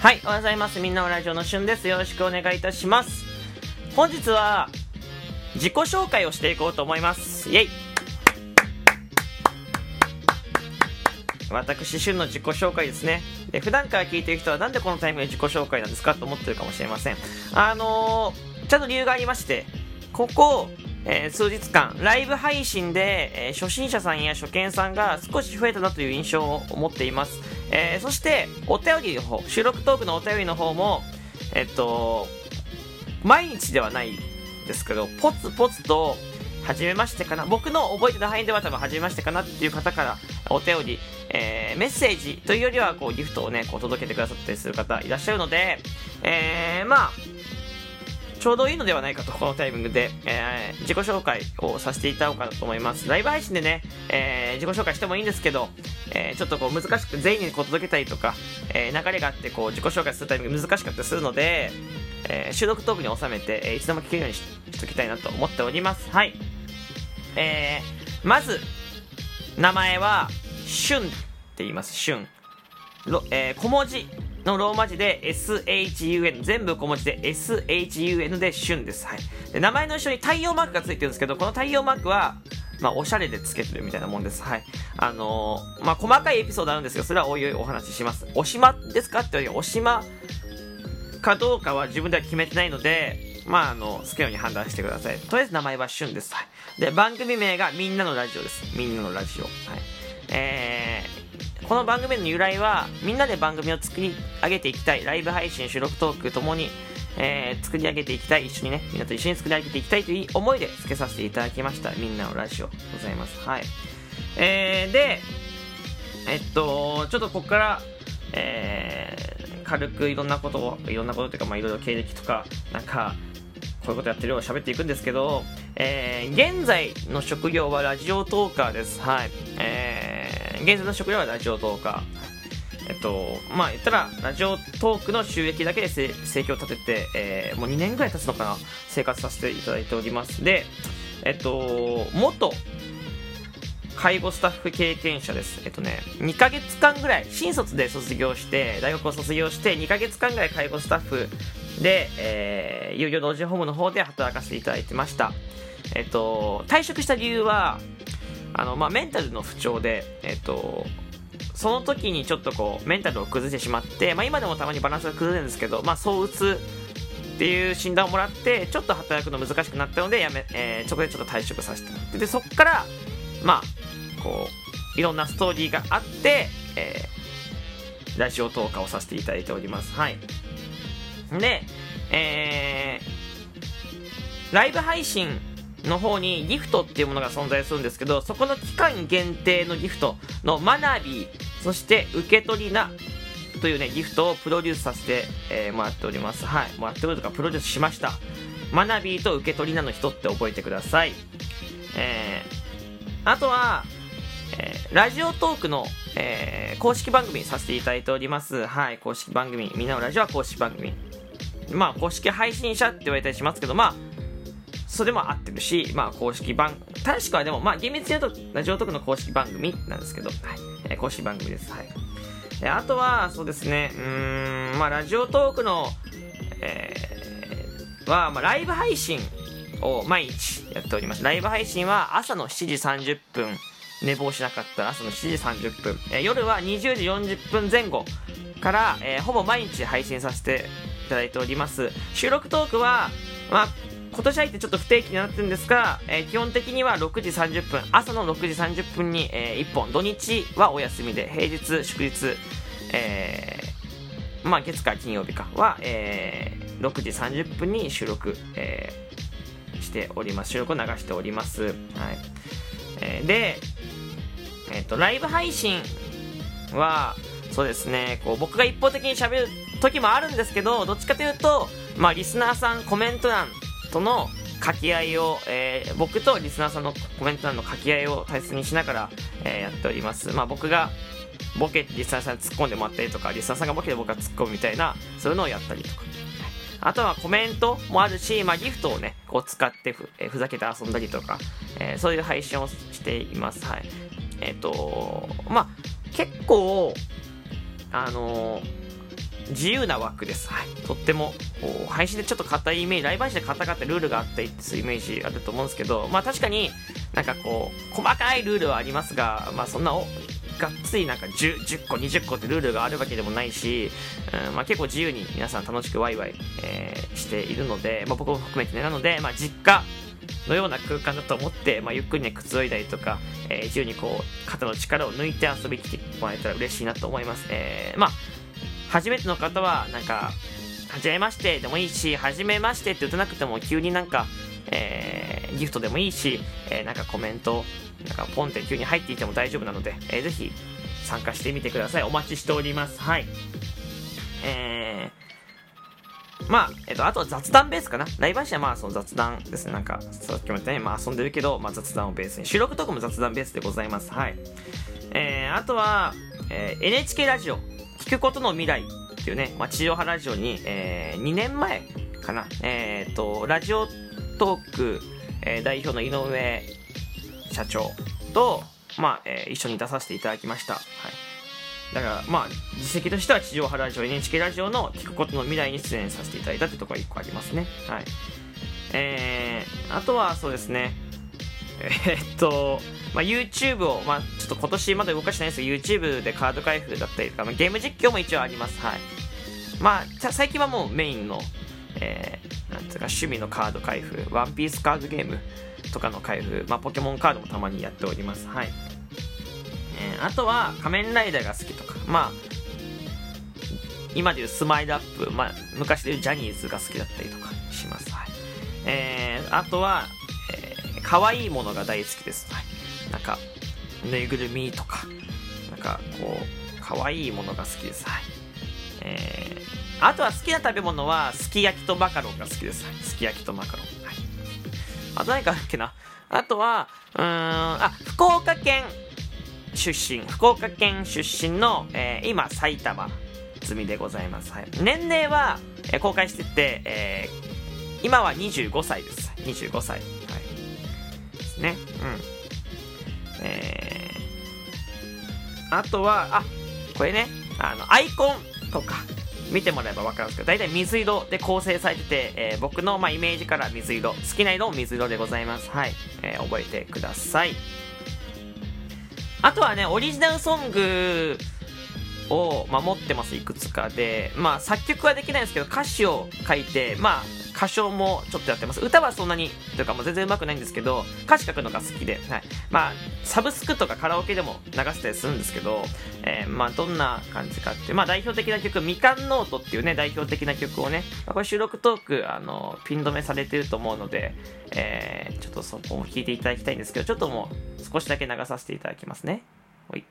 はい、おはようございます。みんなのラジオのしゅんです。よろしくお願いいたします。本日は、自己紹介をしていこうと思います。イェイ私、しゅんの自己紹介ですね。で、普段から聞いている人はなんでこのタイミングで自己紹介なんですかと思ってるかもしれません。あのー、ちゃんと理由がありまして、ここ、えー数日間、ライブ配信で、えー初心者さんや初見さんが少し増えたなという印象を持っています。えーそして、お便りの方、収録トークのお便りの方も、えっと、毎日ではないですけど、ポツポツと、初めましてかな、僕の覚えてる範囲では多分初めましてかなっていう方からお便り、えーメッセージというよりはこうギフトをね、こう届けてくださったりする方いらっしゃるので、えー、まあ、ちょうどいいのではないかと、このタイミングで、えー自己紹介をさせていただこうかなと思います。ライブ配信でね、えー自己紹介してもいいんですけど、えーちょっとこう難しく全員にこう届けたりとか、えー流れがあってこう自己紹介するタイミング難しかったりするので、えー収録トークに収めて、えーいつでも聞けるようにししときたいなと思っております。はい。えーまず、名前は、シュンって言います。シュン。えー小文字のローマ字で SHUN 全部小文字で SHUN で旬です、はい、で名前の後ろに太陽マークがついてるんですけどこの太陽マークはまあ、おしゃれでつけてるみたいなもんです。はい。あのーまあ、細かいエピソードあるんですけど、それはおいおいお話しします。おしまですかって言われ、おしまかどうかは自分では決めてないので、まあ、あの、好きなように判断してください。とりあえず名前はしゅんです。はい。で、番組名がみんなのラジオです。みんなのラジオ。はい。えー、この番組の由来は、みんなで番組を作り上げていきたい。ライブ配信、収録トークともに、えー作り上げていきたい。一緒にね、みんなと一緒に作り上げていきたいという思いで付けさせていただきました。みんなのラジオ。ございます。はい。えー、で、えっと、ちょっとここから、えー、軽くいろんなことを、いろんなことというか、まあ、いろいろ経歴とか、なんか、こういうことやってるよう喋っていくんですけど、えー、現在の職業はラジオトーカーです。はい。えー、現在の職業はラジオトーカー。えっと、まあ言ったら、ラジオトークの収益だけで生計を立てて、えーもう2年ぐらい経つのかな、生活させていただいております。で、えっと、元、介護スタッフ経験者です。えっとね、2ヶ月間ぐらい、新卒で卒業して、大学を卒業して、2ヶ月間ぐらい介護スタッフで、えー、有料老人ホームの方で働かせていただいてました。えっと、退職した理由は、あの、まあ、メンタルの不調で、えっと、その時にちょっとこう、メンタルを崩してしまって、まあ、今でもたまにバランスが崩れるんですけど、まあ、躁うつっていう診断をもらって、ちょっと働くの難しくなったので、やめ、えー、そこでちょっと退職させてもらって、で、そっから、まあ、こう、いろんなストーリーがあって、えー、ラジオ投下をさせていただいております。はい。で、えー、ライブ配信の方にギフトっていうものが存在するんですけど、そこの期間限定のギフトのマナビー、そして受け取りなというね、ギフトをプロデュースさせて、えーもらっております。はい。もらっておるとかプロデュースしました。マナビーと受け取りなの人って覚えてください。えー、あとは、えーラジオトークの、えー公式番組にさせていただいております。はい、公式番組。みんなのラジオは公式番組。まあ、公式配信者って言われたりしますけど、まあ、それも合ってるし、まあ、公式番、確かでも、まあ、厳密に言うと、ラジオトークの公式番組なんですけど、はい、えー公式番組です。はい。えーあとは、そうですね、うん、まあ、ラジオトークの、えーは、まあ、ライブ配信を毎日やっております。ライブ配信は朝の7時30分、寝坊しなかったら朝の7時30分、えー夜は20時40分前後から、えーほぼ毎日配信させていただいております。収録トークは、まあ、今年入ってちょっと不定期になってるんですが、えー基本的には6時30分、朝の6時30分に、え1本、土日はお休みで、平日、祝日、えーまあ、月か金曜日かは、えー6時30分に収録、えーしております。収録を流しております。はい。えーで、えっ、と、ライブ配信は、そうですね、こう、僕が一方的に喋る時もあるんですけど、どっちかというと、まあ、リスナーさん、コメント欄との掛け合いを、えー僕とリスナーさんのコメント欄の掛け合いを大切にしながら、えーやっております。まあ、僕が、ボケリスナーさんに突っ込んでもらったりとか、リスナーさんがボケて僕が突っ込むみたいな、そういうのをやったりとか。あとはコメントもあるし、まあ、ギフトをね、こう使ってふ,、えーふざけて遊んだりとか、えーそういう配信をしています。はい。えっ、と、まあ、結構、あのー自由な枠です。はい。とっても、配信でちょっと硬いイメージ、ライブ配信で硬かったルールがあったりっていうイメージあると思うんですけど、まあ確かになんかこう、細かいルールはありますが、まあそんなお、がっつりなんか 10, 10個、20個ってルールがあるわけでもないし、うんまあ、結構自由に皆さん楽しくワイワイ、えー、しているので、まあ、僕も含めてね、なので、まあ、実家のような空間だと思って、まあ、ゆっくりね、くつろいだりとか、えー、自由にこう、肩の力を抜いて遊びに来てもらえたら嬉しいなと思います。えー、まあ、初めての方は、なんか、はじめましてでもいいし、はじめましてって打たなくても急になんか、えー、ギフトでもいいし、えー、なんかコメント、なんかポンって急に入っていても大丈夫なので、えー、ぜひ参加してみてください。お待ちしております。はい。えー、まあ、えっ、と、あとは雑談ベースかな。ライブ配信はまあ、その雑談ですね。なんか、さっきも言ったように、まあ遊んでるけど、まあ雑談をベースに。収録とかも雑談ベースでございます。はい。えー、あとは、えー、NHK ラジオ、くことの未来っていうね、まあ、地上波ラジオに、えー、2年前かな。えっ、ー、と、ラジオトーク、えー、代表の井上社長と、まあ、えー、一緒に出させていただきました。はい。だから、まあ、実績としては地上波ラジオ、NHK ラジオの聞くことの未来に出演させていただいたってところが1個ありますね。はい。えー、あとはそうですね、えー、っと、まあ、YouTube を、まあ、ちょっと今年まだ動かしてないですけど、YouTube でカード開封だったりとか、まあ、ゲーム実況も一応あります。はい。まあ、最近はもうメインの、えー、なんつうか趣味のカード開封、ワンピースカードゲームとかの開封、まあ、ポケモンカードもたまにやっております。はい。えー、あとは、仮面ライダーが好きとか、まあ、今でいうスマイルアップ、まあ、昔でいうジャニーズが好きだったりとかします。はい。えー、あとは、可愛いものが大好きです。はい。なんか、ぬいぐるみとか、なんか、こう、可愛いものが好きです。はい。えー、あとは好きな食べ物は、すき焼きとマカロンが好きです。はい。すき焼きとマカロン。はい。あと何かあるっけな？あとは、うーん、あ、福岡県出身、福岡県出身の、えー、今、埼玉済みでございます。はい。年齢は、えー、公開してて、えー、今は25歳です。25歳。はい。ね。うん。えー、あとは、あ、これね、あの、アイコンとか、見てもらえば分かるんですけど、大体水色で構成されてて、えー、僕の、まあ、イメージから水色、好きな色も水色でございます。はい。えー、覚えてください。あとはね、オリジナルソングを、まあ、持ってます、いくつかで。まあ、作曲はできないんですけど、歌詞を書いて、まあ、歌唱もちょっとやってます。歌はそんなに、というかもう全然上手くないんですけど、歌詞書くのが好きで、はい。まあ、サブスクとかカラオケでも流したりするんですけど、えー、まあ、どんな感じかって、まあ、代表的な曲、みかんノートっていうね、代表的な曲をね、まあ、これ収録トーク、あの、ピン止めされてると思うので、えー、ちょっとそこも聞いていただきたいんですけど、ちょっともう少しだけ流させていただきますね。ほい。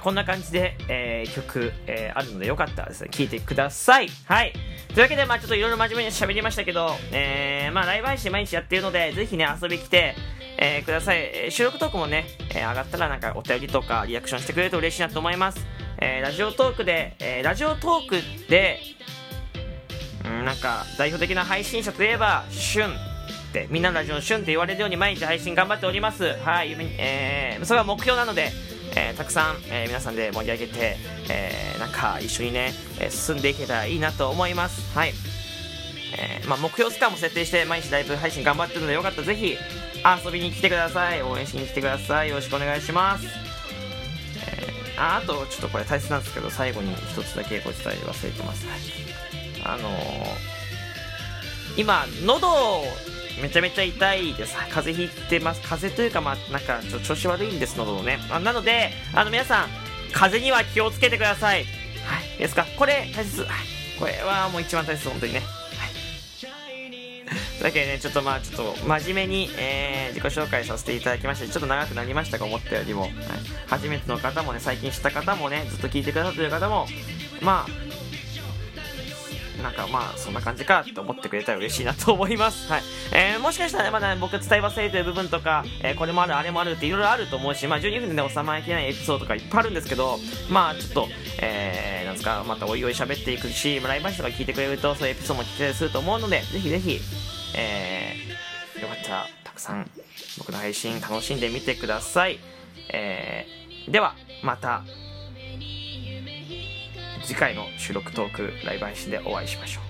こんな感じで、えー、曲、えー、あるのでよかったらですね、聴いてください。はい。というわけで、まあちょっといろいろ真面目に喋りましたけど、えー、まあライブ配信毎日やってるので、ぜひね、遊び来て、えー、ください、えー収録トークもね、えー上がったらなんかお便りとかリアクションしてくれると嬉しいなと思います、えーラジオトークで、えーラジオトークでうんなんか代表的な配信者といえばシュンってみんなのラジオのシュンって言われるように毎日配信頑張っておりますはい、えーそれは目標なので、えーたくさん、えー皆さんで盛り上げて、えーなんか一緒にね、え進んでいけたらいいなと思います。はい。えまあ、目標スカも設定して毎日ライブ配信頑張ってるのでよかったらぜひ遊びに来てください。応援しに来てください。よろしくお願いします、えーああとちょっとこれ大切なんですけど最後に一つだけご伝え忘れてます、はい。あのー今喉めちゃめちゃ痛いです。風邪ひいてます。風邪というかまあなんかちょ調子悪いんです喉のね。あなのであの皆さん風邪には気をつけてください。はい。ですか？これ大切。これはもう一番大切本当にね。だけどね、ちょっとまあ、ちょっと真面目に、えー自己紹介させていただきまして、ちょっと長くなりましたが、思ったよりも、はい、初めての方もね、最近知った方もね、ずっと聞いてくださってる方も、まあ、なんかまあ、そんな感じかと思ってくれたら嬉しいなと思います。はい。えーもしかしたらね、まだ僕伝え忘れてる部分とか、えーこれもある、あれもあるっていろいろあると思うし、まあ12分でね収まりきれないエピソードとかいっぱいあるんですけど、まあちょっと、えー、なんですか、またおいおい喋っていくし、ライブ配信とか聞いてくれると、そういうエピソードも聞けたりすると思うので、ぜひぜひ、えー、よかったらたくさん僕の配信楽しんでみてください。えー、では、また、次回の収録トークライブ配信でお会いしましょう。